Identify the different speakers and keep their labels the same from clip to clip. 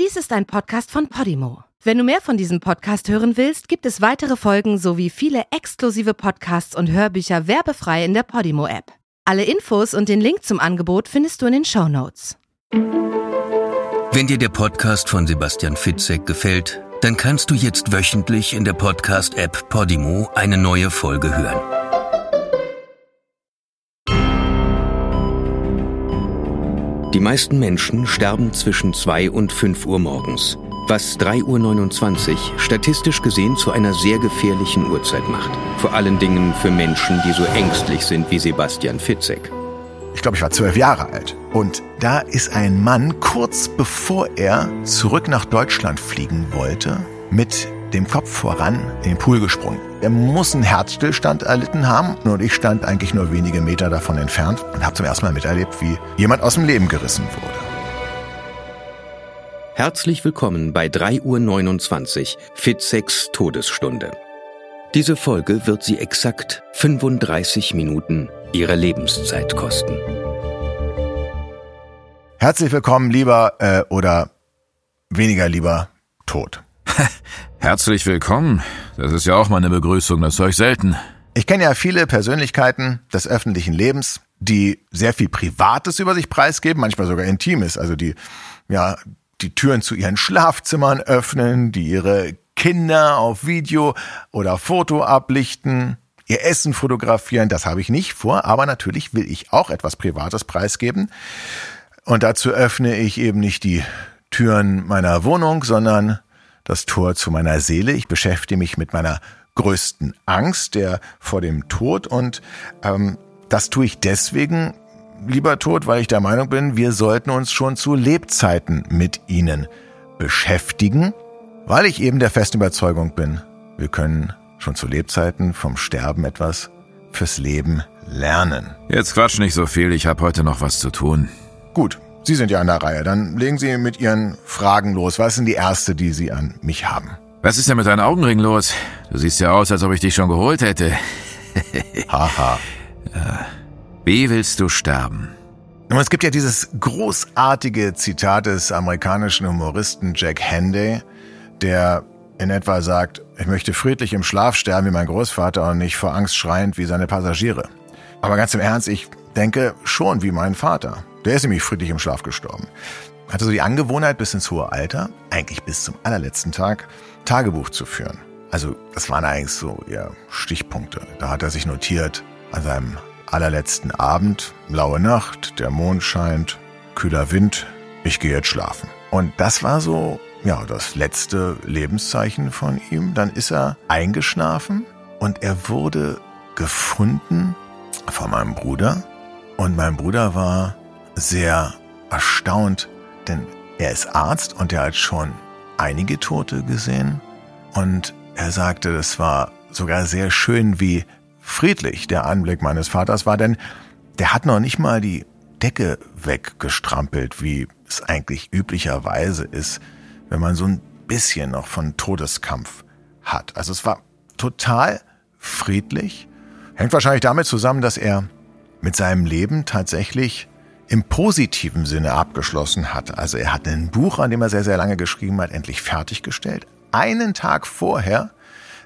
Speaker 1: Dies ist ein Podcast von Podimo. Wenn du mehr von diesem Podcast hören willst, gibt es weitere Folgen sowie viele exklusive Podcasts und Hörbücher werbefrei in der Podimo-App. Alle Infos und den Link zum Angebot findest du in den Show Notes.
Speaker 2: Wenn dir der Podcast von Sebastian Fitzek gefällt, dann kannst du jetzt wöchentlich in der Podcast-App Podimo eine neue Folge hören. Die meisten Menschen sterben zwischen 2 und 5 Uhr morgens, was 3.29 Uhr statistisch gesehen zu einer sehr gefährlichen Uhrzeit macht. Vor allen Dingen für Menschen, die so ängstlich sind wie Sebastian Fitzek.
Speaker 3: Ich glaube, ich war zwölf Jahre alt. Und da ist ein Mann, kurz bevor er zurück nach Deutschland fliegen wollte, mit dem Kopf voran in den Pool gesprungen. Er muss einen Herzstillstand erlitten haben und ich stand eigentlich nur wenige Meter davon entfernt und habe zum ersten Mal miterlebt, wie jemand aus dem Leben gerissen wurde.
Speaker 2: Herzlich willkommen bei 3.29 Uhr Fitzeks Todesstunde. Diese Folge wird Sie exakt 35 Minuten Ihrer Lebenszeit kosten.
Speaker 3: Herzlich willkommen, lieber äh, oder weniger lieber Tod.
Speaker 4: Herzlich willkommen. Das ist ja auch mal eine Begrüßung, das höre ich selten.
Speaker 3: Ich kenne ja viele Persönlichkeiten des öffentlichen Lebens, die sehr viel Privates über sich preisgeben, manchmal sogar Intimes, also die ja die Türen zu ihren Schlafzimmern öffnen, die ihre Kinder auf Video oder Foto ablichten, ihr Essen fotografieren. Das habe ich nicht vor, aber natürlich will ich auch etwas Privates preisgeben. Und dazu öffne ich eben nicht die Türen meiner Wohnung, sondern das Tor zu meiner Seele. Ich beschäftige mich mit meiner größten Angst, der vor dem Tod. Und ähm, das tue ich deswegen, lieber Tod, weil ich der Meinung bin, wir sollten uns schon zu Lebzeiten mit ihnen beschäftigen, weil ich eben der festen Überzeugung bin, wir können schon zu Lebzeiten vom Sterben etwas fürs Leben lernen.
Speaker 4: Jetzt quatsch nicht so viel, ich habe heute noch was zu tun.
Speaker 3: Gut, Sie sind ja an der Reihe. Dann legen Sie mit Ihren Fragen los. Was ist denn die erste, die Sie an mich haben?
Speaker 4: Was ist denn mit deinen Augenringen los? Du siehst ja aus, als ob ich dich schon geholt hätte.
Speaker 3: Haha.
Speaker 4: Wie willst du sterben?
Speaker 3: Nun, es gibt ja dieses großartige Zitat des amerikanischen Humoristen Jack Handy, der in etwa sagt, ich möchte friedlich im Schlaf sterben wie mein Großvater und nicht vor Angst schreiend wie seine Passagiere. Aber ganz im Ernst, ich denke schon wie mein Vater. Der ist nämlich friedlich im Schlaf gestorben. Hatte so die Angewohnheit bis ins hohe Alter, eigentlich bis zum allerletzten Tag, Tagebuch zu führen. Also das waren eigentlich so ja, Stichpunkte. Da hat er sich notiert, an seinem allerletzten Abend, blaue Nacht, der Mond scheint, kühler Wind, ich gehe jetzt schlafen. Und das war so, ja, das letzte Lebenszeichen von ihm. Dann ist er eingeschlafen und er wurde gefunden von meinem Bruder. Und mein Bruder war sehr erstaunt, denn er ist Arzt und er hat schon einige Tote gesehen. Und er sagte, es war sogar sehr schön, wie friedlich der Anblick meines Vaters war, denn der hat noch nicht mal die Decke weggestrampelt, wie es eigentlich üblicherweise ist, wenn man so ein bisschen noch von Todeskampf hat. Also es war total friedlich. Hängt wahrscheinlich damit zusammen, dass er mit seinem Leben tatsächlich im positiven Sinne abgeschlossen hat. Also er hat ein Buch, an dem er sehr, sehr lange geschrieben hat, endlich fertiggestellt. Einen Tag vorher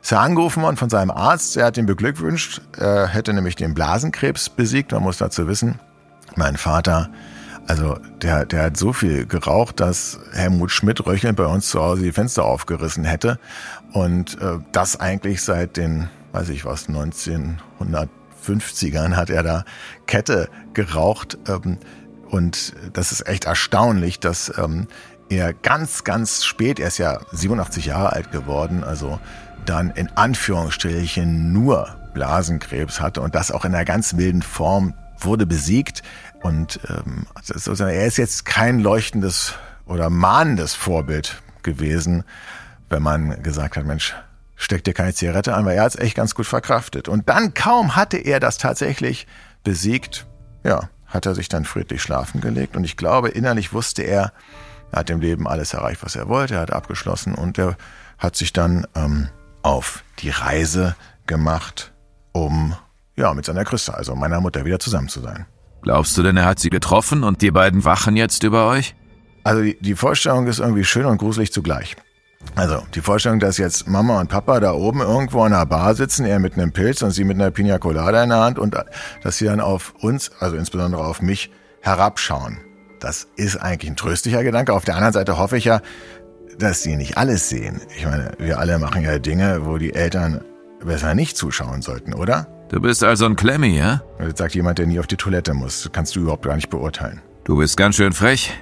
Speaker 3: ist er angerufen worden von seinem Arzt. Er hat ihn beglückwünscht. Er hätte nämlich den Blasenkrebs besiegt. Man muss dazu wissen, mein Vater, also der, der hat so viel geraucht, dass Helmut Schmidt röchelnd bei uns zu Hause die Fenster aufgerissen hätte. Und äh, das eigentlich seit den, weiß ich was, 1900 50ern hat er da Kette geraucht. Ähm, und das ist echt erstaunlich, dass ähm, er ganz, ganz spät, er ist ja 87 Jahre alt geworden, also dann in Anführungsstrichen nur Blasenkrebs hatte und das auch in einer ganz milden Form wurde besiegt. Und ähm, er ist jetzt kein leuchtendes oder mahnendes Vorbild gewesen, wenn man gesagt hat, Mensch, steck dir keine Zigarette an, weil er hat es echt ganz gut verkraftet. Und dann kaum hatte er das tatsächlich besiegt, ja, hat er sich dann friedlich schlafen gelegt. Und ich glaube, innerlich wusste er, er hat im Leben alles erreicht, was er wollte, er hat abgeschlossen und er hat sich dann ähm, auf die Reise gemacht, um ja mit seiner Christa, also meiner Mutter, wieder zusammen zu sein.
Speaker 4: Glaubst du denn, er hat sie getroffen und die beiden wachen jetzt über euch?
Speaker 3: Also die, die Vorstellung ist irgendwie schön und gruselig zugleich. Also die Vorstellung, dass jetzt Mama und Papa da oben irgendwo in einer Bar sitzen, er mit einem Pilz und sie mit einer Pina Colada in der Hand und dass sie dann auf uns, also insbesondere auf mich, herabschauen. Das ist eigentlich ein tröstlicher Gedanke. Auf der anderen Seite hoffe ich ja, dass sie nicht alles sehen. Ich meine, wir alle machen ja Dinge, wo die Eltern besser nicht zuschauen sollten, oder?
Speaker 4: Du bist also ein Klemmi, ja?
Speaker 3: Das sagt jemand, der nie auf die Toilette muss. Das kannst du überhaupt gar nicht beurteilen.
Speaker 4: Du bist ganz schön frech.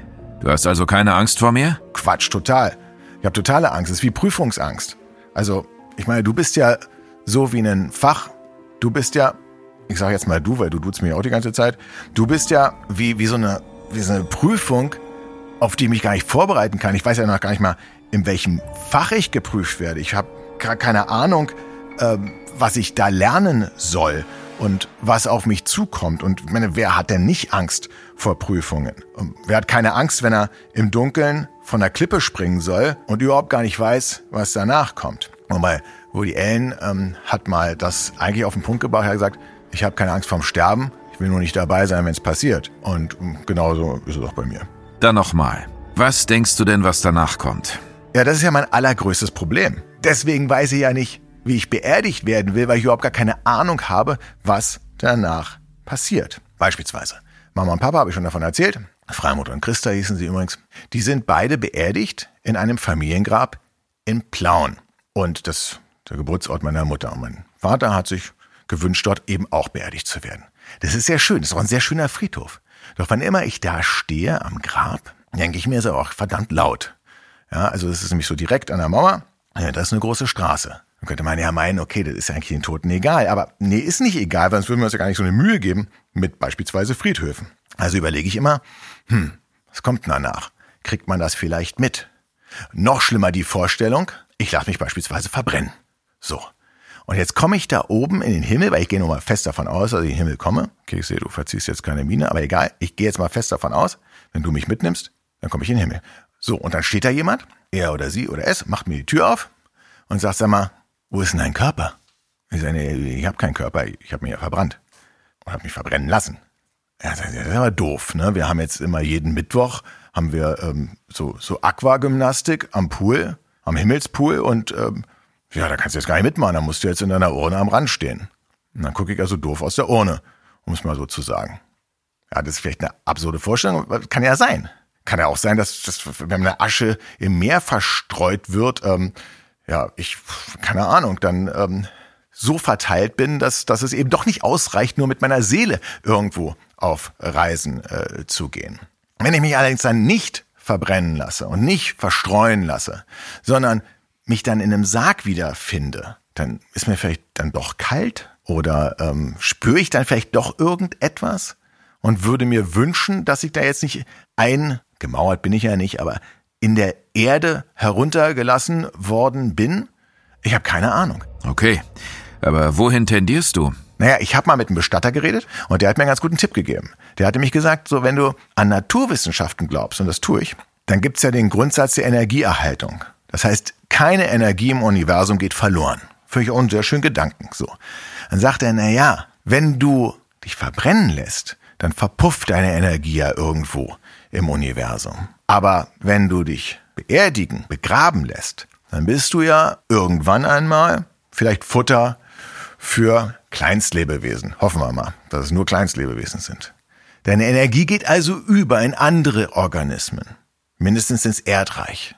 Speaker 4: Du hast also keine Angst vor mir?
Speaker 3: Quatsch, total. Ich habe totale Angst. Es ist wie Prüfungsangst. Also, ich meine, du bist ja so wie ein Fach. Du bist ja, ich sage jetzt mal du, weil du duzt mir auch die ganze Zeit. Du bist ja wie, wie, so eine, wie so eine Prüfung, auf die ich mich gar nicht vorbereiten kann. Ich weiß ja noch gar nicht mal, in welchem Fach ich geprüft werde. Ich habe gar keine Ahnung, ähm, was ich da lernen soll und was auf mich zukommt. Und ich meine, wer hat denn nicht Angst vor Prüfungen? Und wer hat keine Angst, wenn er im Dunkeln von der Klippe springen soll und überhaupt gar nicht weiß, was danach kommt? Wobei Woody Allen ähm, hat mal das eigentlich auf den Punkt gebracht. Er hat gesagt, ich habe keine Angst vorm Sterben, ich will nur nicht dabei sein, wenn es passiert. Und ähm, genauso ist es auch bei mir.
Speaker 4: Dann nochmal. Was denkst du denn, was danach kommt?
Speaker 3: Ja, das ist ja mein allergrößtes Problem. Deswegen weiß ich ja nicht, wie ich beerdigt werden will, weil ich überhaupt gar keine Ahnung habe, was danach passiert. Beispielsweise. Mama und Papa habe ich schon davon erzählt. Freimut und Christa hießen sie übrigens. Die sind beide beerdigt in einem Familiengrab in Plauen. Und das ist der Geburtsort meiner Mutter. Und mein Vater hat sich gewünscht, dort eben auch beerdigt zu werden. Das ist sehr schön. Das ist auch ein sehr schöner Friedhof. Doch wann immer ich da stehe am Grab, denke ich mir, ist er auch verdammt laut. Ja, also es ist nämlich so direkt an der Mauer. Ja, das ist eine große Straße. Dann könnte man ja meinen, okay, das ist eigentlich den Toten egal. Aber nee, ist nicht egal, sonst würden wir uns ja gar nicht so eine Mühe geben mit beispielsweise Friedhöfen. Also überlege ich immer, hm, was kommt danach? Kriegt man das vielleicht mit? Noch schlimmer die Vorstellung, ich lasse mich beispielsweise verbrennen. So. Und jetzt komme ich da oben in den Himmel, weil ich gehe nur mal fest davon aus, dass ich in den Himmel komme. Okay, ich sehe, du verziehst jetzt keine Miene, aber egal, ich gehe jetzt mal fest davon aus, wenn du mich mitnimmst, dann komme ich in den Himmel. So, und dann steht da jemand, er oder sie oder es, macht mir die Tür auf und sagt, sag mal, wo ist denn dein Körper? Ich sage, ich habe keinen Körper, ich habe mich ja verbrannt und habe mich verbrennen lassen. Ja, das ist aber doof, ne? Wir haben jetzt immer jeden Mittwoch haben wir ähm, so so Aquagymnastik am Pool, am Himmelspool und ähm, ja, da kannst du jetzt gar nicht mitmachen, da musst du jetzt in deiner Urne am Rand stehen. Und dann gucke ich also doof aus der Urne, um es mal so zu sagen. Ja, das ist vielleicht eine absurde Vorstellung, kann ja sein. Kann ja auch sein, dass, dass wenn eine Asche im Meer verstreut wird, ähm, ja, ich, keine Ahnung, dann ähm, so verteilt bin, dass, dass es eben doch nicht ausreicht, nur mit meiner Seele irgendwo auf Reisen äh, zu gehen. Wenn ich mich allerdings dann nicht verbrennen lasse und nicht verstreuen lasse, sondern mich dann in einem Sarg wiederfinde, dann ist mir vielleicht dann doch kalt oder ähm, spüre ich dann vielleicht doch irgendetwas und würde mir wünschen, dass ich da jetzt nicht eingemauert bin ich ja nicht, aber in der Erde heruntergelassen worden bin? Ich habe keine Ahnung.
Speaker 4: Okay, aber wohin tendierst du?
Speaker 3: Naja, ich habe mal mit einem Bestatter geredet und der hat mir einen ganz guten Tipp gegeben. Der hatte mich gesagt, so wenn du an Naturwissenschaften glaubst, und das tue ich, dann gibt's ja den Grundsatz der Energieerhaltung. Das heißt, keine Energie im Universum geht verloren. Finde ich auch einen sehr schönen Gedanken. So. Dann sagt er, na ja, wenn du dich verbrennen lässt, dann verpufft deine Energie ja irgendwo im Universum. Aber wenn du dich beerdigen, begraben lässt, dann bist du ja irgendwann einmal vielleicht Futter für Kleinstlebewesen. Hoffen wir mal, dass es nur Kleinstlebewesen sind. Deine Energie geht also über in andere Organismen, mindestens ins Erdreich.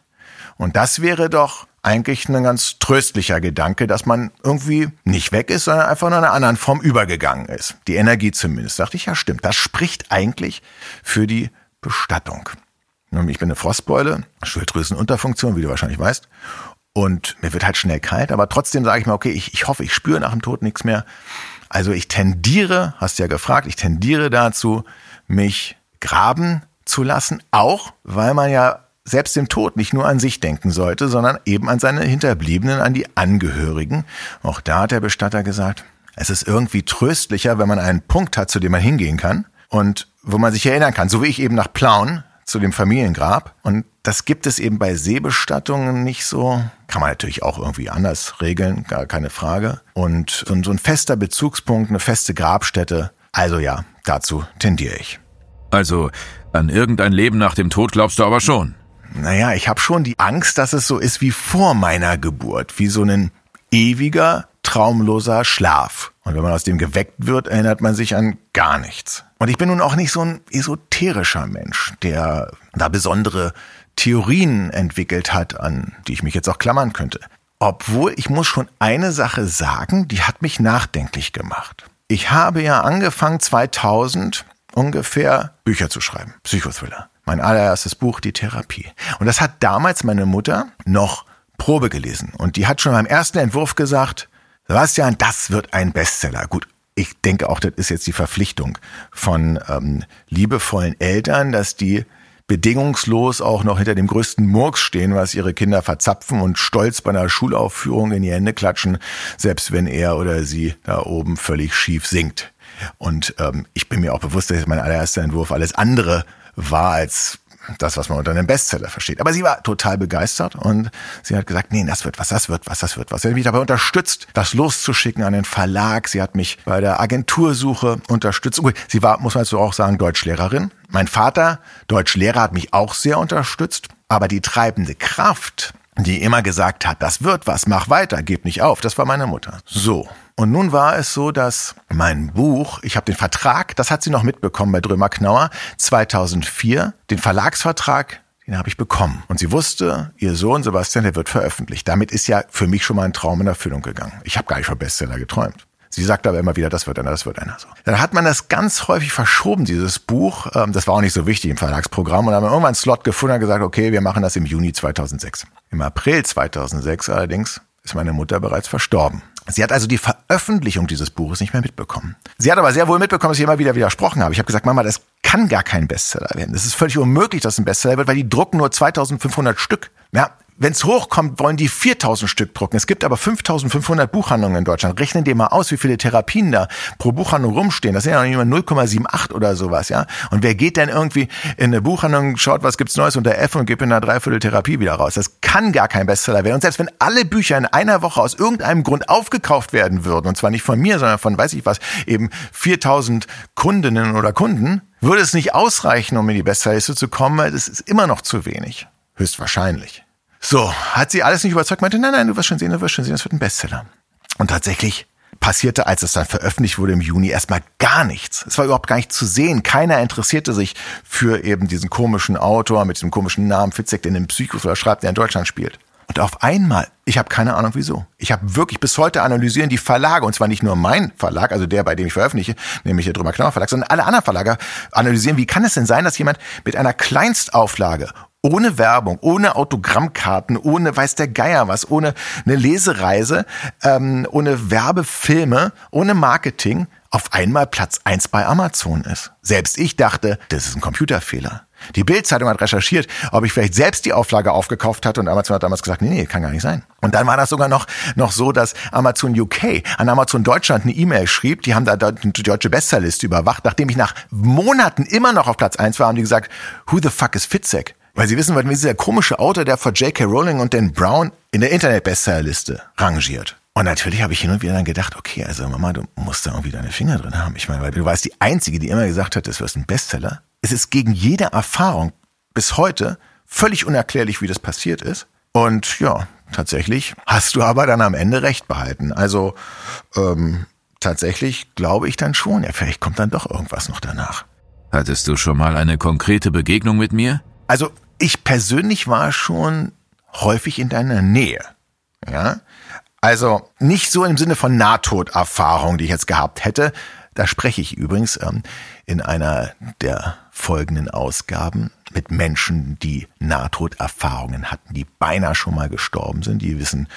Speaker 3: Und das wäre doch eigentlich ein ganz tröstlicher Gedanke, dass man irgendwie nicht weg ist, sondern einfach in einer anderen Form übergegangen ist. Die Energie zumindest. Dachte ich, ja stimmt. Das spricht eigentlich für die Bestattung. Ich bin eine Frostbeule, Schilddrüsenunterfunktion, wie du wahrscheinlich weißt. Und mir wird halt schnell kalt, aber trotzdem sage ich mir, okay, ich, ich hoffe, ich spüre nach dem Tod nichts mehr. Also ich tendiere, hast ja gefragt, ich tendiere dazu, mich graben zu lassen, auch weil man ja selbst im Tod nicht nur an sich denken sollte, sondern eben an seine Hinterbliebenen, an die Angehörigen. Auch da hat der Bestatter gesagt, es ist irgendwie tröstlicher, wenn man einen Punkt hat, zu dem man hingehen kann und wo man sich erinnern kann, so wie ich eben nach Plauen zu dem Familiengrab. Und das gibt es eben bei Seebestattungen nicht so. Kann man natürlich auch irgendwie anders regeln, gar keine Frage. Und so, ein fester Bezugspunkt, eine feste Grabstätte. Also ja, dazu tendiere ich.
Speaker 4: Also, An irgendein Leben nach dem Tod glaubst du aber schon.
Speaker 3: Naja, ich habe schon die Angst, dass es so ist wie vor meiner Geburt, wie so ein ewiger, traumloser Schlaf. Und wenn man aus dem geweckt wird, erinnert man sich an gar nichts. Und ich bin nun auch nicht so ein esoterischer Mensch, der da besondere Theorien entwickelt hat, an die ich mich jetzt auch klammern könnte. Obwohl ich muss schon eine Sache sagen, die hat mich nachdenklich gemacht. Ich habe ja angefangen 2000 ungefähr Bücher zu schreiben, Psychothriller. Mein allererstes Buch, Die Therapie. Und das hat damals meine Mutter noch Probe gelesen. Und die hat schon beim ersten Entwurf gesagt, Sebastian, das wird ein Bestseller. Gut, ich denke auch, das ist jetzt die Verpflichtung von ähm, liebevollen Eltern, dass die bedingungslos auch noch hinter dem größten Murks stehen, was ihre Kinder verzapfen und stolz bei einer Schulaufführung in die Hände klatschen, selbst wenn er oder sie da oben völlig schief singt. Und ähm, ich bin mir auch bewusst, dass mein allererster Entwurf alles andere war als das, was man unter einem Bestseller versteht. Aber sie war total begeistert und sie hat gesagt, nee, das wird was, das wird was, das wird was. Sie hat mich dabei unterstützt, das loszuschicken an den Verlag. Sie hat mich bei der Agentursuche unterstützt. Sie war, muss man jetzt auch sagen, Deutschlehrerin. Mein Vater, Deutschlehrer, hat mich auch sehr unterstützt. Aber die treibende Kraft, die immer gesagt hat, das wird was, mach weiter, gib nicht auf, das war meine Mutter. So. Und nun war es so, dass mein Buch, ich habe den Vertrag, das hat sie noch mitbekommen bei Drömer Knauer, 2004, den Verlagsvertrag, den habe ich bekommen. Und sie wusste, ihr Sohn Sebastian, der wird veröffentlicht. Damit ist ja für mich schon mal ein Traum in Erfüllung gegangen. Ich habe gar nicht von Bestseller geträumt. Sie sagt aber immer wieder, das wird einer, das wird einer. So. Dann hat man das ganz häufig verschoben, dieses Buch. Ähm, das war auch nicht so wichtig im Verlagsprogramm. Und dann haben wir irgendwann einen Slot gefunden und gesagt, okay, wir machen das im Juni 2006. Im April 2006 allerdings ist meine Mutter bereits verstorben. Sie hat also die Veröffentlichung dieses Buches nicht mehr mitbekommen. Sie hat aber sehr wohl mitbekommen, dass ich immer wieder widersprochen habe. Ich habe gesagt, Mama, das kann gar kein Bestseller werden. Es ist völlig unmöglich, dass es ein Bestseller wird, weil die drucken nur 2500 Stück. Ja, wenn es hochkommt, wollen die 4000 Stück drucken. Es gibt aber 5500 Buchhandlungen in Deutschland. Rechnen dir mal aus, wie viele Therapien da pro Buchhandlung rumstehen. Das sind ja noch nicht mal 0,78 oder sowas, ja. Und wer geht denn irgendwie in eine Buchhandlung, schaut, was gibt's Neues unter F und gibt in einer Dreiviertel Therapie wieder raus? Das kann gar kein Bestseller werden. Und selbst wenn alle Bücher in einer Woche aus irgendeinem Grund aufgekauft werden würden, und zwar nicht von mir, sondern von, weiß ich was, eben 4000 Kundinnen oder Kunden, würde es nicht ausreichen, um in die Bestsellerliste zu kommen, weil es ist immer noch zu wenig. Höchstwahrscheinlich. So, hat sie alles nicht überzeugt, meinte, nein, nein, du wirst schon sehen, du wirst schon sehen, das wird ein Bestseller. Und tatsächlich passierte, als es dann veröffentlicht wurde im Juni, erstmal gar nichts. Es war überhaupt gar nicht zu sehen. Keiner interessierte sich für eben diesen komischen Autor mit diesem komischen Namen Fitzek, der den Psychos oder schreibt, der in Deutschland spielt. Und auf einmal, ich habe keine Ahnung wieso. Ich habe wirklich bis heute analysieren die Verlage, und zwar nicht nur mein Verlag, also der, bei dem ich veröffentliche, nämlich der Drüber Knauer Verlag, sondern alle anderen Verlage analysieren, wie kann es denn sein, dass jemand mit einer Kleinstauflage ohne Werbung, ohne Autogrammkarten, ohne weiß der Geier was, ohne eine Lesereise, ähm, ohne Werbefilme, ohne Marketing auf einmal Platz eins bei Amazon ist. Selbst ich dachte, das ist ein Computerfehler. Die Bildzeitung hat recherchiert, ob ich vielleicht selbst die Auflage aufgekauft hatte und Amazon hat damals gesagt, nee, nee, kann gar nicht sein. Und dann war das sogar noch, noch so, dass Amazon UK an Amazon Deutschland eine E-Mail schrieb, die haben da die deutsche Bestsellerliste überwacht, nachdem ich nach Monaten immer noch auf Platz eins war, haben die gesagt, who the fuck is Fitzek? Weil sie wissen wollten, wie dieser komische Autor, der vor J.K. Rowling und Dan Brown in der Internet-Bestsellerliste rangiert. Und natürlich habe ich hin und wieder dann gedacht, okay, also Mama, du musst da irgendwie deine Finger drin haben. Ich meine, weil du warst die Einzige, die immer gesagt hat, das wirst ein Bestseller. Es ist gegen jede Erfahrung bis heute völlig unerklärlich, wie das passiert ist. Und ja, tatsächlich hast du aber dann am Ende recht behalten. Also ähm, tatsächlich glaube ich dann schon, ja, vielleicht kommt dann doch irgendwas noch danach.
Speaker 4: Hattest du schon mal eine konkrete Begegnung mit mir?
Speaker 3: Also ich persönlich war schon häufig in deiner Nähe. Ja? Also nicht so im Sinne von Nahtoderfahrung, die ich jetzt gehabt hätte. Da spreche ich übrigens ähm, in einer der folgenden Ausgaben mit Menschen, die Nahtoderfahrungen hatten, die beinahe schon mal gestorben sind. Die wissen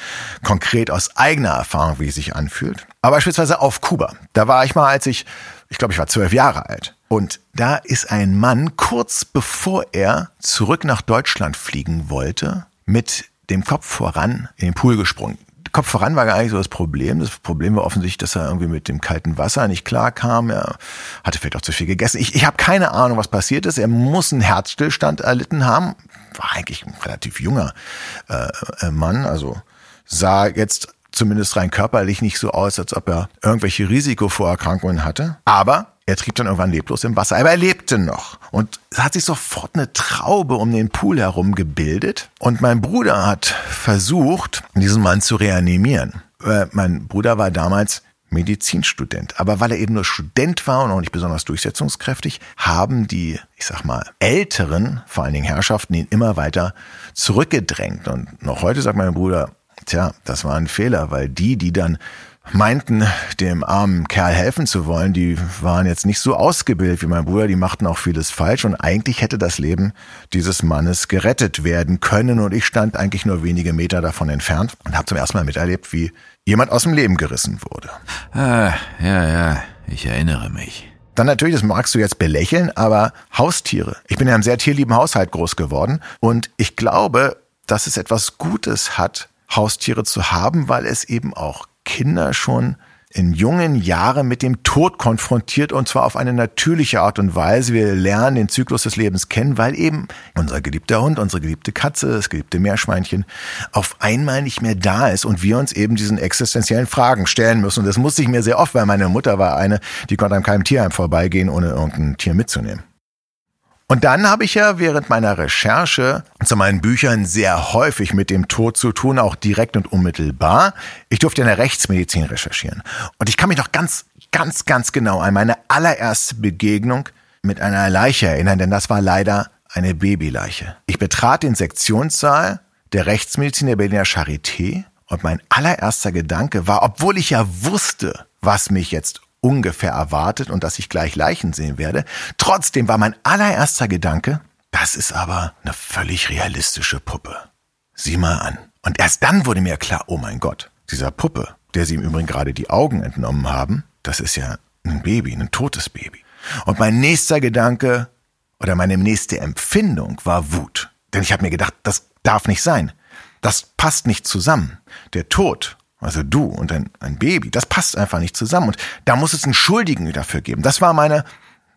Speaker 3: konkret aus eigener Erfahrung, wie es sich anfühlt. Aber beispielsweise auf Kuba. Da war ich mal, als ich, ich glaube, ich war zwölf Jahre alt. Und da ist ein Mann kurz bevor er zurück nach Deutschland fliegen wollte, mit dem Kopf voran in den Pool gesprungen. Kopf voran war gar nicht so das Problem. Das Problem war offensichtlich, dass er irgendwie mit dem kalten Wasser nicht klar kam. Er hatte vielleicht auch zu viel gegessen. Ich, ich habe keine Ahnung, was passiert ist. Er muss einen Herzstillstand erlitten haben. War eigentlich ein relativ junger äh, äh Mann. Also sah jetzt zumindest rein körperlich nicht so aus, als ob er irgendwelche Risikovorerkrankungen hatte. Aber er trieb dann irgendwann leblos im Wasser, aber er lebte noch. Und es hat sich sofort eine Traube um den Pool herum gebildet. Und mein Bruder hat versucht, diesen Mann zu reanimieren. Äh, mein Bruder war damals Medizinstudent. Aber weil er eben nur Student war und auch nicht besonders durchsetzungskräftig, haben die, ich sag mal, älteren, vor allen Dingen Herrschaften, ihn immer weiter zurückgedrängt. Und noch heute sagt mein Bruder, tja, das war ein Fehler, weil die, die dann meinten, dem armen Kerl helfen zu wollen, die waren jetzt nicht so ausgebildet wie mein Bruder, die machten auch vieles falsch und eigentlich hätte das Leben dieses Mannes gerettet werden können und ich stand eigentlich nur wenige Meter davon entfernt und habe zum ersten Mal miterlebt, wie jemand aus dem Leben gerissen wurde.
Speaker 4: Ah, ja, ja, ich erinnere mich.
Speaker 3: Dann natürlich, das magst du jetzt belächeln, aber Haustiere. Ich bin in einem sehr tierlieben Haushalt groß geworden und ich glaube, dass es etwas Gutes hat, Haustiere zu haben, weil es eben auch Kinder schon in jungen Jahren mit dem Tod konfrontiert und zwar auf eine natürliche Art und Weise. Wir lernen den Zyklus des Lebens kennen, weil eben unser geliebter Hund, unsere geliebte Katze, das geliebte Meerschweinchen auf einmal nicht mehr da ist und wir uns eben diesen existenziellen Fragen stellen müssen. Und das musste ich mir sehr oft, weil meine Mutter war eine, die konnte an keinem Tierheim vorbeigehen, ohne irgendein Tier mitzunehmen. Und dann habe ich ja während meiner Recherche zu meinen Büchern sehr häufig mit dem Tod zu tun, auch direkt und unmittelbar. Ich durfte in der Rechtsmedizin recherchieren. Und ich kann mich noch ganz, ganz, ganz genau an meine allererste Begegnung mit einer Leiche erinnern, denn das war leider eine Babyleiche. Ich betrat den Sektionssaal der Rechtsmedizin der Berliner Charité und mein allererster Gedanke war, obwohl ich ja wusste, was mich jetzt ungefähr erwartet und dass ich gleich Leichen sehen werde. Trotzdem war mein allererster Gedanke, das ist aber eine völlig realistische Puppe. Sieh mal an. Und erst dann wurde mir klar, oh mein Gott, dieser Puppe, der sie im Übrigen gerade die Augen entnommen haben, das ist ja ein Baby, ein totes Baby. Und mein nächster Gedanke oder meine nächste Empfindung war Wut. Denn ich habe mir gedacht, das darf nicht sein. Das passt nicht zusammen. Der Tod also du und ein, ein Baby, das passt einfach nicht zusammen. Und da muss es einen Schuldigen dafür geben. Das war meine,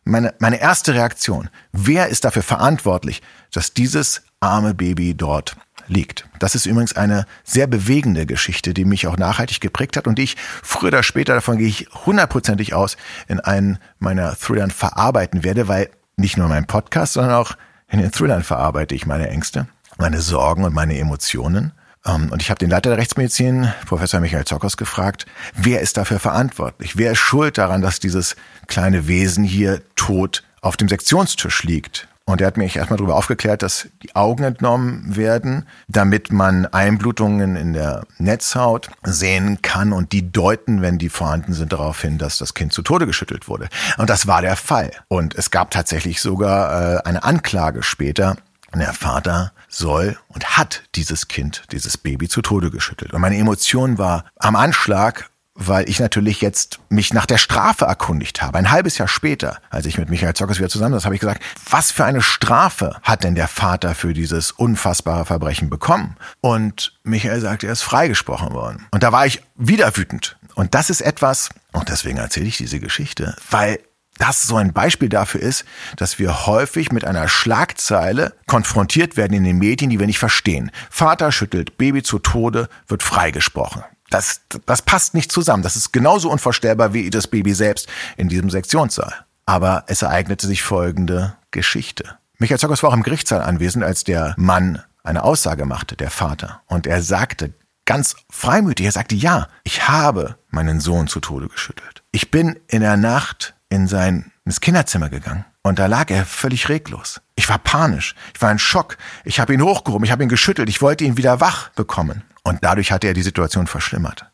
Speaker 3: meine, meine erste Reaktion. Wer ist dafür verantwortlich, dass dieses arme Baby dort liegt? Das ist übrigens eine sehr bewegende Geschichte, die mich auch nachhaltig geprägt hat und die ich früher oder später, davon gehe ich hundertprozentig aus, in einen meiner Thrillern verarbeiten werde, weil nicht nur mein Podcast, sondern auch in den Thrillern verarbeite ich meine Ängste, meine Sorgen und meine Emotionen. Ähm, und ich habe den Leiter der Rechtsmedizin, Professor Michael Zockers, gefragt, wer ist dafür verantwortlich? Wer ist schuld daran, dass dieses kleine Wesen hier tot auf dem Sektionstisch liegt? Und er hat mich erstmal darüber aufgeklärt, dass die Augen entnommen werden, damit man Einblutungen in der Netzhaut sehen kann und die deuten, wenn die vorhanden sind, darauf hin, dass das Kind zu Tode geschüttelt wurde. Und das war der Fall. Und es gab tatsächlich sogar äh, eine Anklage später. Der Vater soll und hat dieses Kind, dieses Baby zu Tode geschüttelt. Und meine Emotion war am Anschlag, weil ich natürlich jetzt mich nach der Strafe erkundigt habe. Ein halbes Jahr später, als ich mit Michael Zockers wieder zusammen saß, habe ich gesagt, was für eine Strafe hat denn der Vater für dieses unfassbare Verbrechen bekommen? Und Michael sagte, er ist freigesprochen worden. Und da war ich wieder wütend. Und das ist etwas, und deswegen erzähle ich diese Geschichte, weil das so ein Beispiel dafür ist, dass wir häufig mit einer Schlagzeile konfrontiert werden in den Medien, die wir nicht verstehen. Vater schüttelt Baby zu Tode, wird freigesprochen. Das, das passt nicht zusammen. Das ist genauso unvorstellbar wie das Baby selbst in diesem Sektionssaal. Aber es ereignete sich folgende Geschichte. Michael Zockers war auch im Gerichtssaal anwesend, als der Mann eine Aussage machte, der Vater. Und er sagte ganz freimütig, er sagte, ja, ich habe meinen Sohn zu Tode geschüttelt. Ich bin in der Nacht in sein ins Kinderzimmer gegangen und da lag er völlig reglos. Ich war panisch, ich war in Schock. Ich habe ihn hochgehoben, ich habe ihn geschüttelt, ich wollte ihn wieder wach bekommen. Und dadurch hatte er die Situation verschlimmert.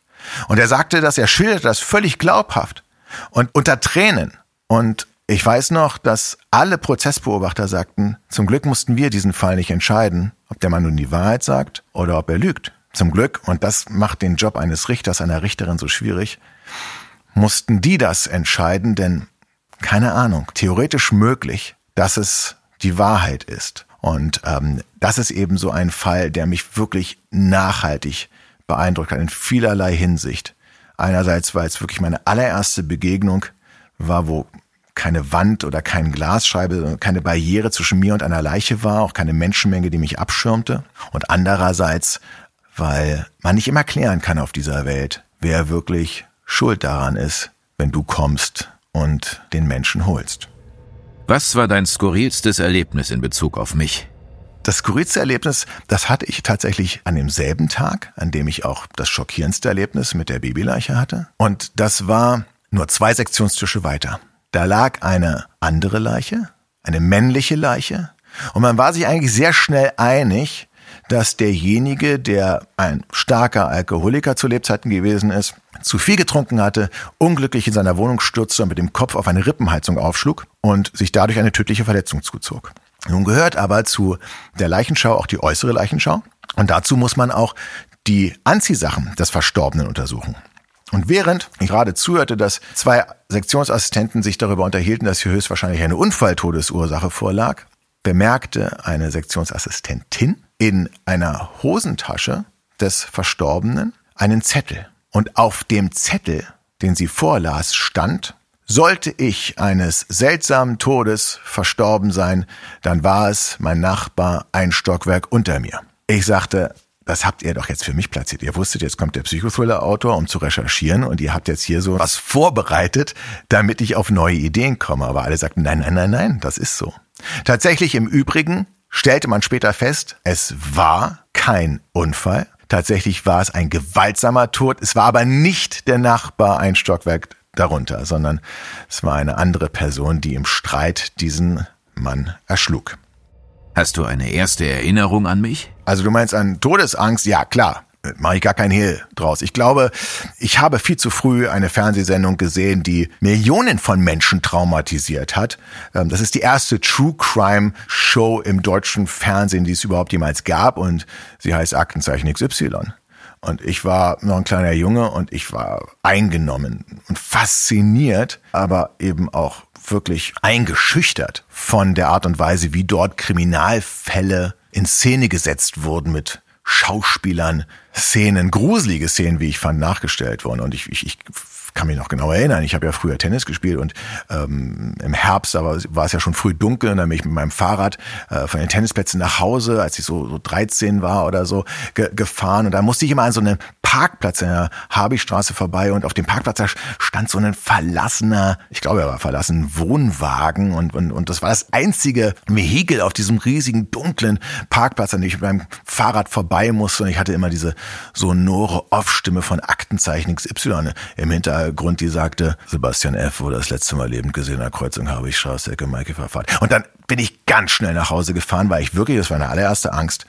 Speaker 3: Und er sagte das, er schilderte das völlig glaubhaft und unter Tränen. Und ich weiß noch, dass alle Prozessbeobachter sagten, zum Glück mussten wir diesen Fall nicht entscheiden, ob der Mann nun die Wahrheit sagt oder ob er lügt. Zum Glück, und das macht den Job eines Richters, einer Richterin so schwierig, mussten die das entscheiden, denn keine Ahnung, theoretisch möglich, dass es die Wahrheit ist. Und ähm, das ist eben so ein Fall, der mich wirklich nachhaltig beeindruckt hat in vielerlei Hinsicht. Einerseits, weil es wirklich meine allererste Begegnung war, wo keine Wand oder keine Glasscheibe, keine Barriere zwischen mir und einer Leiche war, auch keine Menschenmenge, die mich abschirmte. Und andererseits, weil man nicht immer klären kann auf dieser Welt, wer wirklich schuld daran ist, wenn du kommst und den Menschen holst.
Speaker 4: Was war dein skurrilstes Erlebnis in Bezug auf mich?
Speaker 3: Das skurrilste Erlebnis, das hatte ich tatsächlich an demselben Tag, an dem ich auch das schockierendste Erlebnis mit der Babyleiche hatte. Und das war nur zwei Sektionstische weiter. Da lag eine andere Leiche, eine männliche Leiche. Und man war sich eigentlich sehr schnell einig, dass derjenige, der ein starker Alkoholiker zu Lebzeiten gewesen ist, zu viel getrunken hatte, unglücklich in seiner Wohnung stürzte und mit dem Kopf auf eine Rippenheizung aufschlug und sich dadurch eine tödliche Verletzung zuzog. Nun gehört aber zu der Leichenschau auch die äußere Leichenschau und dazu muss man auch die Anziehsachen des Verstorbenen untersuchen. Und während ich gerade zuhörte, dass zwei Sektionsassistenten sich darüber unterhielten, dass hier höchstwahrscheinlich eine Unfalltodesursache vorlag, bemerkte eine Sektionsassistentin in einer Hosentasche des Verstorbenen einen Zettel. Und auf dem Zettel, den sie vorlas, stand, sollte ich eines seltsamen Todes verstorben sein, dann war es mein Nachbar ein Stockwerk unter mir. Ich sagte, das habt ihr doch jetzt für mich platziert. Ihr wusstet, jetzt kommt der Psychothriller-Autor, um zu recherchieren und ihr habt jetzt hier so was vorbereitet, damit ich auf neue Ideen komme. Aber alle sagten, nein, nein, nein, nein, das ist so. Tatsächlich im Übrigen stellte man später fest, es war kein Unfall. Tatsächlich war es ein gewaltsamer Tod. Es war aber nicht der Nachbar ein Stockwerk darunter, sondern es war eine andere Person, die im Streit diesen Mann erschlug.
Speaker 4: Hast du eine erste Erinnerung an mich?
Speaker 3: Also du meinst an Todesangst? Ja, klar. Mache ich gar kein Hehl draus. Ich glaube, ich habe viel zu früh eine Fernsehsendung gesehen, die Millionen von Menschen traumatisiert hat. Ähm, das ist die erste True Crime Show im deutschen Fernsehen, die es überhaupt jemals gab und sie heißt Aktenzeichen XY. Und ich war noch ein kleiner Junge und ich war eingenommen und fasziniert, aber eben auch wirklich eingeschüchtert von der Art und Weise, wie dort Kriminalfälle in Szene gesetzt wurden mit Schauspielern, Szenen, gruselige Szenen, wie ich fand, nachgestellt wurden. Und ich, ich, ich kann mich noch genau erinnern, ich habe ja früher Tennis gespielt und ähm, im Herbst aber war es ja schon früh dunkel und dann bin ich mit meinem Fahrrad äh, von den Tennisplätzen nach Hause, als ich so, so 13 war oder so, ge gefahren. Und da musste ich immer an so einem Parkplatz in der Habichstraße vorbei und auf dem Parkplatz da stand so ein verlassener, ich glaube er war verlassen, Wohnwagen und, und, und das war das einzige Vehikel auf diesem riesigen dunklen Parkplatz, an dem ich mit meinem Fahrrad vorbei musste. Und ich hatte immer diese sonore Off-Stimme von Aktenzeichen XY im Hintergrund Grund, die sagte, Sebastian F. wurde das letzte Mal lebend gesehen an der Kreuzung habe ich Straße, Ecke, Maike Verfahrt. Und dann bin ich ganz schnell nach Hause gefahren, weil ich wirklich, das war meine allererste Angst,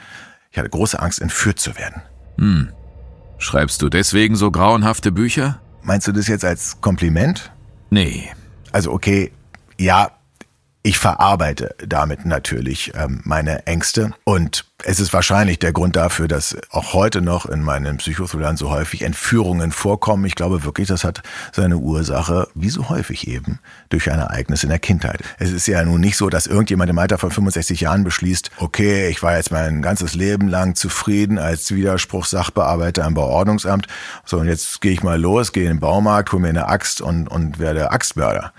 Speaker 3: ich hatte große Angst, entführt zu werden.
Speaker 4: Hm. Schreibst du deswegen so grauenhafte Bücher?
Speaker 3: Meinst du das jetzt als Kompliment?
Speaker 4: Nee.
Speaker 3: Also okay, ja, ich verarbeite damit natürlich ähm, meine Ängste und es ist wahrscheinlich der Grund dafür, dass auch heute noch in meinen Psychothrillern so häufig Entführungen vorkommen. Ich glaube wirklich, das hat seine Ursache, wie so häufig eben, durch ein Ereignis in der Kindheit. Es ist ja nun nicht so, dass irgendjemand im Alter von 65 Jahren beschließt, okay, ich war jetzt mein ganzes Leben lang zufrieden als Widerspruchssachbearbeiter im Bauordnungsamt, so und jetzt gehe ich mal los, gehe in den Baumarkt, hole mir eine Axt und, und werde Axtmörder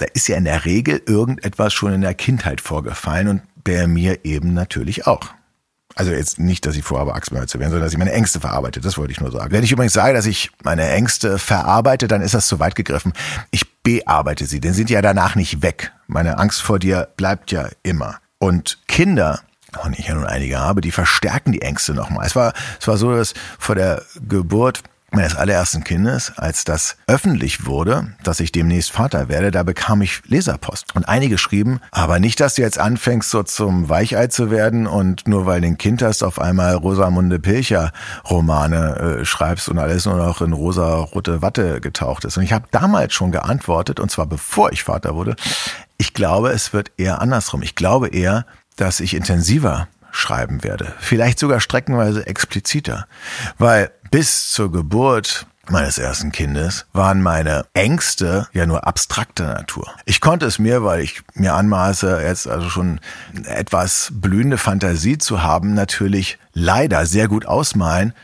Speaker 3: da ist ja in der Regel irgendetwas schon in der Kindheit vorgefallen und bei mir eben natürlich auch. Also jetzt nicht, dass ich vorhabe, Axtmörder zu werden, sondern dass ich meine Ängste verarbeite. Das wollte ich nur sagen. Wenn ich übrigens sage, dass ich meine Ängste verarbeite, dann ist das zu weit gegriffen. Ich bearbeite sie, denn sind ja danach nicht weg. Meine Angst vor dir bleibt ja immer. Und Kinder, und ich ja nun einige habe, die verstärken die Ängste nochmal. Es war, es war so, dass vor der Geburt meines allerersten Kindes, als das öffentlich wurde, dass ich demnächst Vater werde, da bekam ich Leserpost. Und einige schrieben, aber nicht, dass du jetzt anfängst, so zum Weichei zu werden und nur weil du ein Kind hast, auf einmal Rosamunde Pilcher Romane äh, schreibst und alles nur noch in rosa-rote Watte getaucht ist. Und ich habe damals schon geantwortet, und zwar bevor ich Vater wurde, ich glaube, es wird eher andersrum. Ich glaube eher, dass ich intensiver schreiben werde. Vielleicht sogar streckenweise expliziter. Weil bis zur Geburt meines ersten Kindes waren meine Ängste ja nur abstrakter Natur. Ich konnte es mir, weil ich mir anmaße, jetzt also schon etwas blühende Fantasie zu haben, natürlich leider sehr gut ausmalen,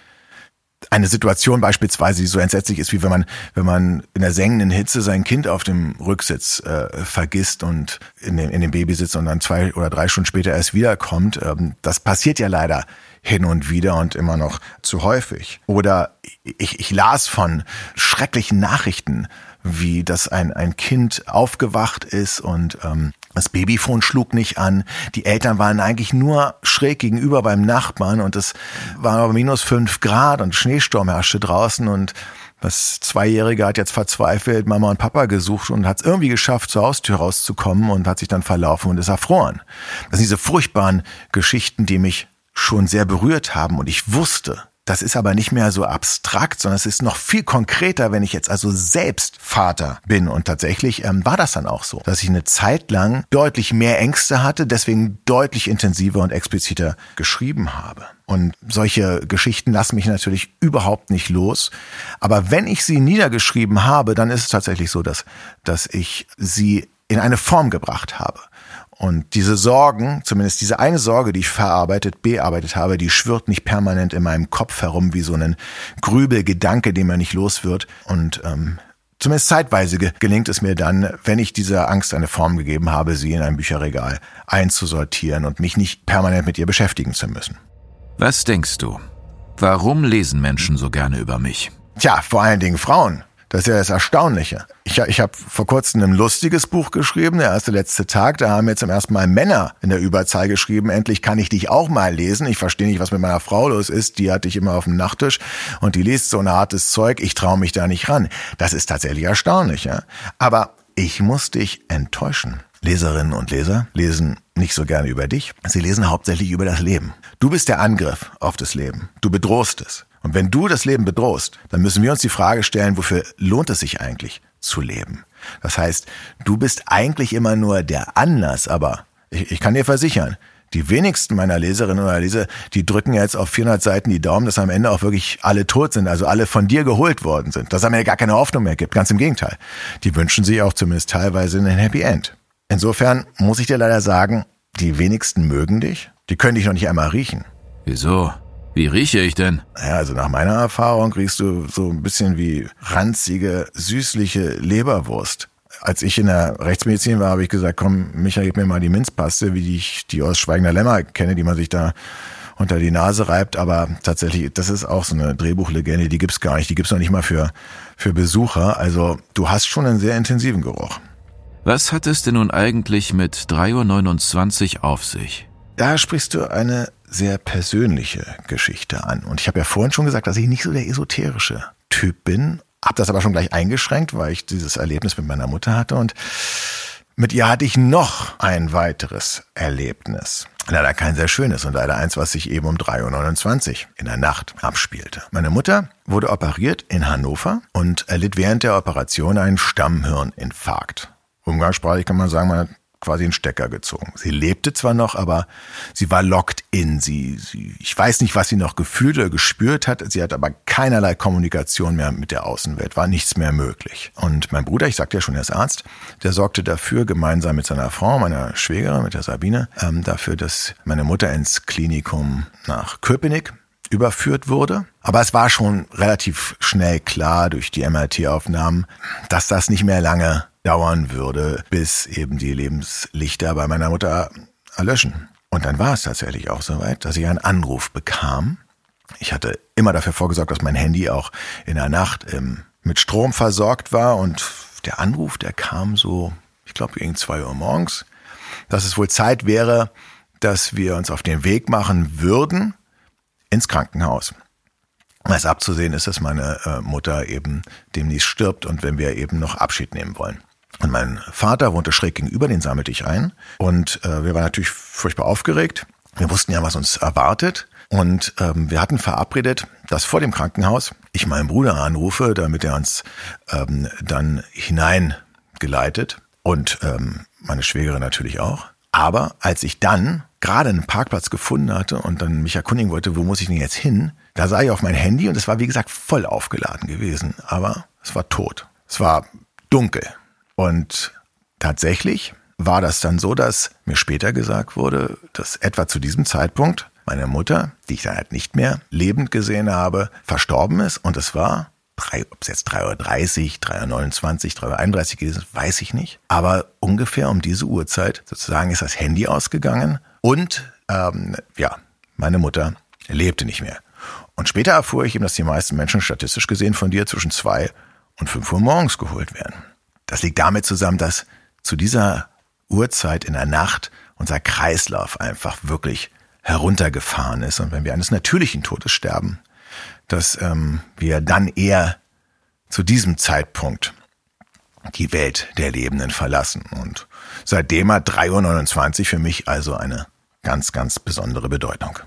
Speaker 3: eine Situation beispielsweise, die so entsetzlich ist, wie wenn man, wenn man in der sengenden Hitze sein Kind auf dem Rücksitz äh, vergisst und in dem, in dem Baby sitzt und dann zwei oder drei Stunden später erst wiederkommt. Ähm, das passiert ja leider hin und wieder und immer noch zu häufig. Oder ich, ich las von schrecklichen Nachrichten, wie das ein, ein Kind aufgewacht ist und ähm, das Babyphone schlug nicht an. Die Eltern waren eigentlich nur schräg gegenüber beim Nachbarn und es war aber minus fünf Grad und Schneesturm herrschte draußen und das Zweijährige hat jetzt verzweifelt Mama und Papa gesucht und hat es irgendwie geschafft, zur Haustür rauszukommen und hat sich dann verlaufen und ist erfroren. Das sind diese furchtbaren Geschichten, die mich schon sehr berührt haben und ich wusste, das ist aber nicht mehr so abstrakt, sondern es ist noch viel konkreter, wenn ich jetzt also selbst Vater bin. Und tatsächlich ähm, war das dann auch so, dass ich eine Zeit lang deutlich mehr Ängste hatte, deswegen deutlich intensiver und expliziter geschrieben habe. Und solche Geschichten lassen mich natürlich überhaupt nicht los. Aber wenn ich sie niedergeschrieben habe, dann ist es tatsächlich so, dass, dass ich sie in eine Form gebracht habe. Und diese Sorgen, zumindest diese eine Sorge, die ich verarbeitet, bearbeitet habe, die schwirrt nicht permanent in meinem Kopf herum wie so ein Grübelgedanke, den man nicht los wird. Und ähm, zumindest zeitweise gelingt es mir dann, wenn ich dieser Angst eine Form gegeben habe, sie in ein Bücherregal einzusortieren und mich nicht permanent mit ihr beschäftigen zu müssen.
Speaker 4: Was denkst du? Warum lesen Menschen so gerne über mich?
Speaker 3: Tja, vor allen Dingen Frauen. Das ist ja das Erstaunliche. Ich, ich habe vor kurzem ein lustiges Buch geschrieben, der erste letzte Tag. Da haben jetzt zum ersten Mal Männer in der Überzahl geschrieben, endlich kann ich dich auch mal lesen. Ich verstehe nicht, was mit meiner Frau los ist. Die hatte ich immer auf dem Nachttisch und die liest so ein hartes Zeug. Ich traue mich da nicht ran. Das ist tatsächlich erstaunlich. Ja? Aber ich muss dich enttäuschen. Leserinnen und Leser lesen nicht so gerne über dich. Sie lesen hauptsächlich über das Leben. Du bist der Angriff auf das Leben. Du bedrohst es. Und wenn du das Leben bedrohst, dann müssen wir uns die Frage stellen, wofür lohnt es sich eigentlich zu leben? Das heißt, du bist eigentlich immer nur der Anlass, aber ich, ich kann dir versichern, die wenigsten meiner Leserinnen oder Leser, die drücken jetzt auf 400 Seiten die Daumen, dass am Ende auch wirklich alle tot sind, also alle von dir geholt worden sind, dass am Ende gar keine Hoffnung mehr gibt. Ganz im Gegenteil. Die wünschen sich auch zumindest teilweise ein Happy End. Insofern muss ich dir leider sagen, die wenigsten mögen dich. Die können dich noch nicht einmal riechen.
Speaker 4: Wieso? Wie rieche ich denn?
Speaker 3: Ja, also nach meiner Erfahrung riechst du so ein bisschen wie ranzige, süßliche Leberwurst. Als ich in der Rechtsmedizin war, habe ich gesagt, komm, Micha, gib mir mal die Minzpaste, wie ich die aus Schweigender Lämmer kenne, die man sich da unter die Nase reibt. Aber tatsächlich, das ist auch so eine Drehbuchlegende, die gibt's gar nicht. Die gibt's noch nicht mal für, für Besucher. Also du hast schon einen sehr intensiven Geruch.
Speaker 4: Was hat es denn nun eigentlich mit 3.29 Uhr auf sich?
Speaker 3: Da sprichst du eine sehr persönliche Geschichte an. Und ich habe ja vorhin schon gesagt, dass ich nicht so der esoterische Typ bin, habe das aber schon gleich eingeschränkt, weil ich dieses Erlebnis mit meiner Mutter hatte und mit ihr hatte ich noch ein weiteres Erlebnis. Leider kein sehr schönes und leider eins, was sich eben um 3.29 Uhr in der Nacht abspielte. Meine Mutter wurde operiert in Hannover und erlitt während der Operation einen Stammhirninfarkt. Umgangssprachlich kann man sagen, man hat quasi einen Stecker gezogen. Sie lebte zwar noch, aber sie war locked in. Sie, sie, ich weiß nicht, was sie noch gefühlt oder gespürt hat. Sie hat aber keinerlei Kommunikation mehr mit der Außenwelt, war nichts mehr möglich. Und mein Bruder, ich sagte ja schon, er ist Arzt, der sorgte dafür, gemeinsam mit seiner Frau, meiner Schwägerin, mit der Sabine, ähm, dafür, dass meine Mutter ins Klinikum nach Köpenick überführt wurde. Aber es war schon relativ schnell klar durch die MRT-Aufnahmen, dass das nicht mehr lange dauern würde, bis eben die Lebenslichter bei meiner Mutter erlöschen. Und dann war es tatsächlich auch soweit, dass ich einen Anruf bekam. Ich hatte immer dafür vorgesorgt, dass mein Handy auch in der Nacht ähm, mit Strom versorgt war und der Anruf, der kam so, ich glaube, gegen zwei Uhr morgens, dass es wohl Zeit wäre, dass wir uns auf den Weg machen würden ins Krankenhaus. Was abzusehen ist, dass meine äh, Mutter eben demnächst stirbt und wenn wir eben noch Abschied nehmen wollen. Und mein Vater wohnte schräg gegenüber, den sammelte ich ein. Und äh, wir waren natürlich furchtbar aufgeregt. Wir wussten ja, was uns erwartet. Und ähm, wir hatten verabredet, dass vor dem Krankenhaus ich meinen Bruder anrufe, damit er uns ähm, dann hineingeleitet. Und ähm, meine Schwägerin natürlich auch. Aber als ich dann gerade einen Parkplatz gefunden hatte und dann mich erkundigen wollte, wo muss ich denn jetzt hin, da sah ich auf mein Handy und es war wie gesagt voll aufgeladen gewesen. Aber es war tot. Es war dunkel. Und tatsächlich war das dann so, dass mir später gesagt wurde, dass etwa zu diesem Zeitpunkt meine Mutter, die ich dann halt nicht mehr lebend gesehen habe, verstorben ist. Und es war, ob es jetzt 3.30 Uhr, 3.29 Uhr, 3.31 Uhr gewesen ist, weiß ich nicht. Aber ungefähr um diese Uhrzeit sozusagen ist das Handy ausgegangen und ähm, ja, meine Mutter lebte nicht mehr. Und später erfuhr ich eben, dass die meisten Menschen statistisch gesehen von dir zwischen zwei und 5 Uhr morgens geholt werden. Das liegt damit zusammen, dass zu dieser Uhrzeit in der Nacht unser Kreislauf einfach wirklich heruntergefahren ist. Und wenn wir eines natürlichen Todes sterben, dass ähm, wir dann eher zu diesem Zeitpunkt die Welt der Lebenden verlassen. Und seitdem hat 3.29 Uhr für mich also eine ganz, ganz besondere Bedeutung.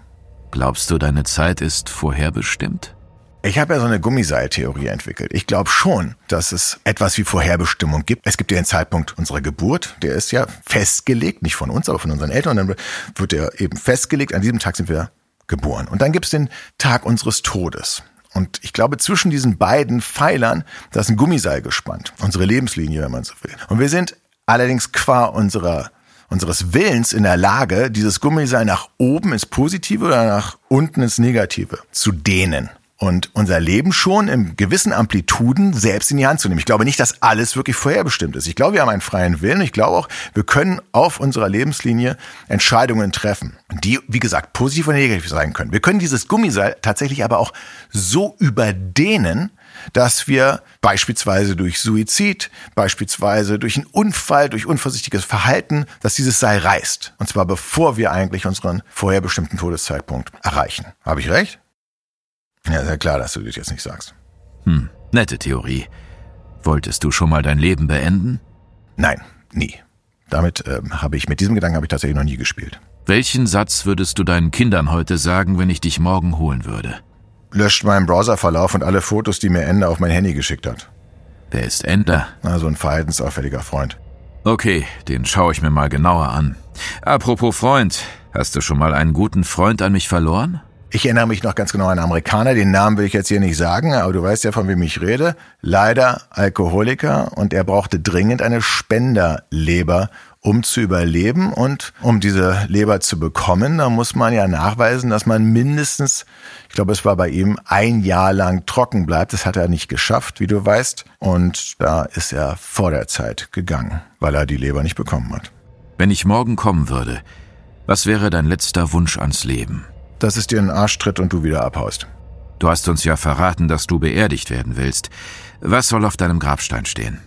Speaker 4: Glaubst du, deine Zeit ist vorherbestimmt?
Speaker 3: Ich habe ja so eine Gummiseiltheorie entwickelt. Ich glaube schon, dass es etwas wie Vorherbestimmung gibt. Es gibt ja den Zeitpunkt unserer Geburt, der ist ja festgelegt, nicht von uns, aber von unseren Eltern. Und dann wird der eben festgelegt, an diesem Tag sind wir geboren. Und dann gibt es den Tag unseres Todes. Und ich glaube, zwischen diesen beiden Pfeilern, da ist ein Gummiseil gespannt. Unsere Lebenslinie, wenn man so will. Und wir sind allerdings qua unserer unseres Willens in der Lage, dieses Gummiseil nach oben ins Positive oder nach unten ins Negative zu dehnen und unser Leben schon in gewissen Amplituden selbst in die Hand zu nehmen. Ich glaube nicht, dass alles wirklich vorherbestimmt ist. Ich glaube, wir haben einen freien Willen. Ich glaube auch, wir können auf unserer Lebenslinie Entscheidungen treffen, die, wie gesagt, positiv oder negativ sein können. Wir können dieses Gummiseil tatsächlich aber auch so überdehnen, dass wir beispielsweise durch Suizid, beispielsweise durch einen Unfall, durch unvorsichtiges Verhalten, dass dieses Seil reißt. Und zwar bevor wir eigentlich unseren vorherbestimmten Todeszeitpunkt erreichen. Habe ich recht? Ja, sehr klar, dass du das jetzt nicht sagst.
Speaker 4: Hm, nette Theorie. Wolltest du schon mal dein Leben beenden?
Speaker 3: Nein, nie. Damit äh, habe ich, mit diesem Gedanken habe ich tatsächlich noch nie gespielt.
Speaker 4: Welchen Satz würdest du deinen Kindern heute sagen, wenn ich dich morgen holen würde?
Speaker 3: Löscht meinen Browserverlauf und alle Fotos, die mir Ende auf mein Handy geschickt hat.
Speaker 4: Wer ist Ender?
Speaker 3: Also ein verhaltensauffälliger Freund.
Speaker 4: Okay, den schaue ich mir mal genauer an. Apropos Freund, hast du schon mal einen guten Freund an mich verloren?
Speaker 3: Ich erinnere mich noch ganz genau an einen Amerikaner, den Namen will ich jetzt hier nicht sagen, aber du weißt ja, von wem ich rede. Leider Alkoholiker und er brauchte dringend eine Spenderleber, um zu überleben. Und um diese Leber zu bekommen, da muss man ja nachweisen, dass man mindestens, ich glaube, es war bei ihm ein Jahr lang trocken bleibt. Das hat er nicht geschafft, wie du weißt. Und da ist er vor der Zeit gegangen, weil er die Leber nicht bekommen hat.
Speaker 4: Wenn ich morgen kommen würde, was wäre dein letzter Wunsch ans Leben?
Speaker 3: Dass es dir in den Arsch tritt und du wieder abhaust.
Speaker 4: Du hast uns ja verraten, dass du beerdigt werden willst. Was soll auf deinem Grabstein stehen?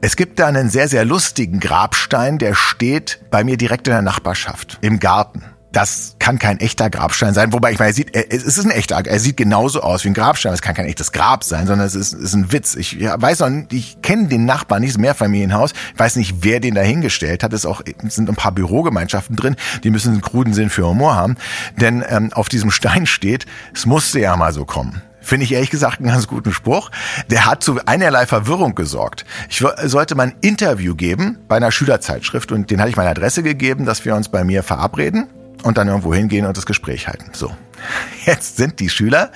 Speaker 3: Es gibt da einen sehr, sehr lustigen Grabstein, der steht bei mir direkt in der Nachbarschaft, im Garten das kann kein echter Grabstein sein. Wobei ich meine, er sieht, er, es ist ein echter, er sieht genauso aus wie ein Grabstein. Es kann kein echtes Grab sein, sondern es ist, ist ein Witz. Ich ja, weiß noch, ich kenne den Nachbarn, nicht Mehrfamilienhaus. Ich weiß nicht, wer den da hingestellt hat. Es, auch, sind ein paar Bürogemeinschaften drin, die müssen einen kruden Sinn für Humor haben. Denn ähm, auf diesem Stein steht, es musste ja mal so kommen. Finde ich ehrlich gesagt einen ganz guten Spruch. Der hat zu einerlei Verwirrung gesorgt. Ich sollte mal ein Interview geben bei einer Schülerzeitschrift und den hatte ich meine Adresse gegeben, dass wir uns bei mir verabreden und dann irgendwo hingehen und das Gespräch halten. So. Jetzt sind die Schüler,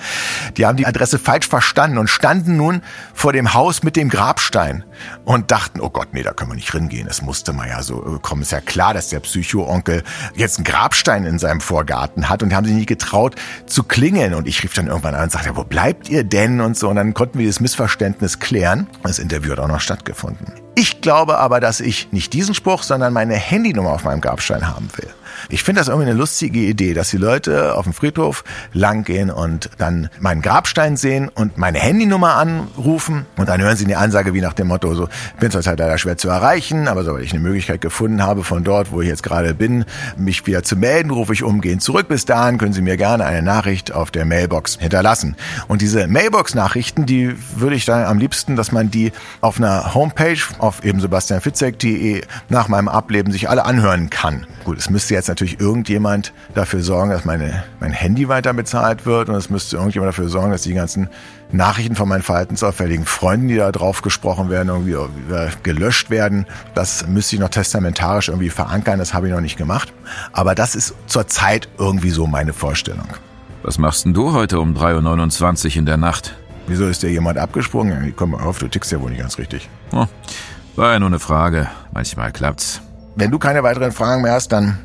Speaker 3: die haben die Adresse falsch verstanden und standen nun vor dem Haus mit dem Grabstein und dachten, oh Gott, nee, da können wir nicht ringehen. Es musste mal ja so äh, kommen. Ist ja klar, dass der Psycho-Onkel jetzt einen Grabstein in seinem Vorgarten hat und haben sich nicht getraut zu klingeln. Und ich rief dann irgendwann an und sagte, wo bleibt ihr denn? Und so. Und dann konnten wir das Missverständnis klären. Das Interview hat auch noch stattgefunden. Ich glaube aber, dass ich nicht diesen Spruch, sondern meine Handynummer auf meinem Grabstein haben will. Ich finde das irgendwie eine lustige Idee, dass die Leute auf dem Friedhof langgehen und dann meinen Grabstein sehen und meine Handynummer anrufen und dann hören sie eine Ansage wie nach dem Motto, so, bin zwar halt leider schwer zu erreichen, aber sobald ich eine Möglichkeit gefunden habe, von dort, wo ich jetzt gerade bin, mich wieder zu melden, rufe ich umgehend zurück. Bis dahin können Sie mir gerne eine Nachricht auf der Mailbox hinterlassen. Und diese Mailbox-Nachrichten, die würde ich dann am liebsten, dass man die auf einer Homepage auf eben sebastianfitzek.de nach meinem Ableben sich alle anhören kann. Gut, es müsste jetzt natürlich irgendjemand dafür sorgen, dass meine, mein Handy weiter bezahlt wird und es müsste irgendjemand dafür sorgen, dass die ganzen Nachrichten von meinen verhaltensauffälligen Freunden, die da drauf gesprochen werden, irgendwie gelöscht werden. Das müsste ich noch testamentarisch irgendwie verankern, das habe ich noch nicht gemacht. Aber das ist zurzeit irgendwie so meine Vorstellung.
Speaker 4: Was machst denn du heute um 3.29 Uhr in der Nacht?
Speaker 3: Wieso ist dir jemand abgesprungen? Komm mal auf, du tickst ja wohl nicht ganz richtig.
Speaker 4: Oh, war ja nur eine Frage. Manchmal klappt's.
Speaker 3: Wenn du keine weiteren Fragen mehr hast, dann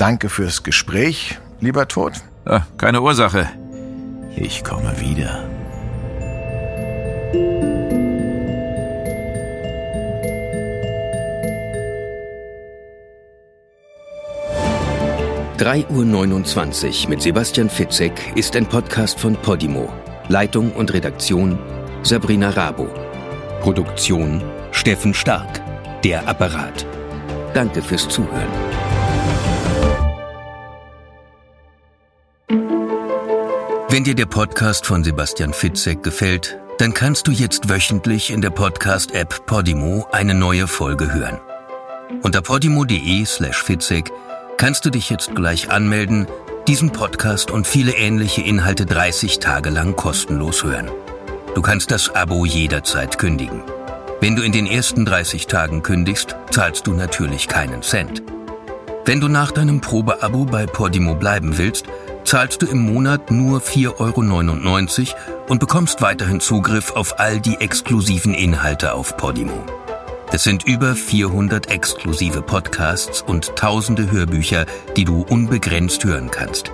Speaker 3: danke fürs Gespräch, lieber Tod.
Speaker 4: Ah, keine Ursache. Ich komme wieder.
Speaker 2: Drei Uhr neunundzwanzig mit Sebastian Fitzek ist ein Podcast von Podimo. Leitung und Redaktion Sabrina Rabo. Produktion Steffen Stark, der Apparat. Danke fürs Zuhören. Wenn dir der Podcast von Sebastian Fitzek gefällt, dann kannst du jetzt wöchentlich in der Podcast-App Podimo eine neue Folge hören. Unter podimo.de slash Fitzek kannst du dich jetzt gleich anmelden, diesen Podcast und viele ähnliche Inhalte 30 Tage lang kostenlos hören. Du kannst das Abo jederzeit kündigen. Wenn du in den ersten 30 Tagen kündigst, zahlst du natürlich keinen Cent. Wenn du nach deinem Probeabo bei Podimo bleiben willst, zahlst du im Monat nur 4,99 Euro und bekommst weiterhin Zugriff auf all die exklusiven Inhalte auf Podimo. Es sind über 400 exklusive Podcasts und tausende Hörbücher, die du unbegrenzt hören kannst.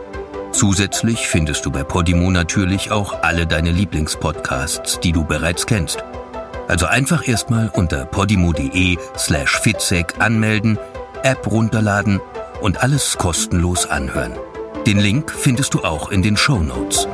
Speaker 2: Zusätzlich findest du bei Podimo natürlich auch alle deine Lieblingspodcasts, die du bereits kennst. Also einfach erstmal unter podimo.de slash fitzek anmelden, App runterladen und alles kostenlos anhören. Den Link findest du auch in den Show Notes.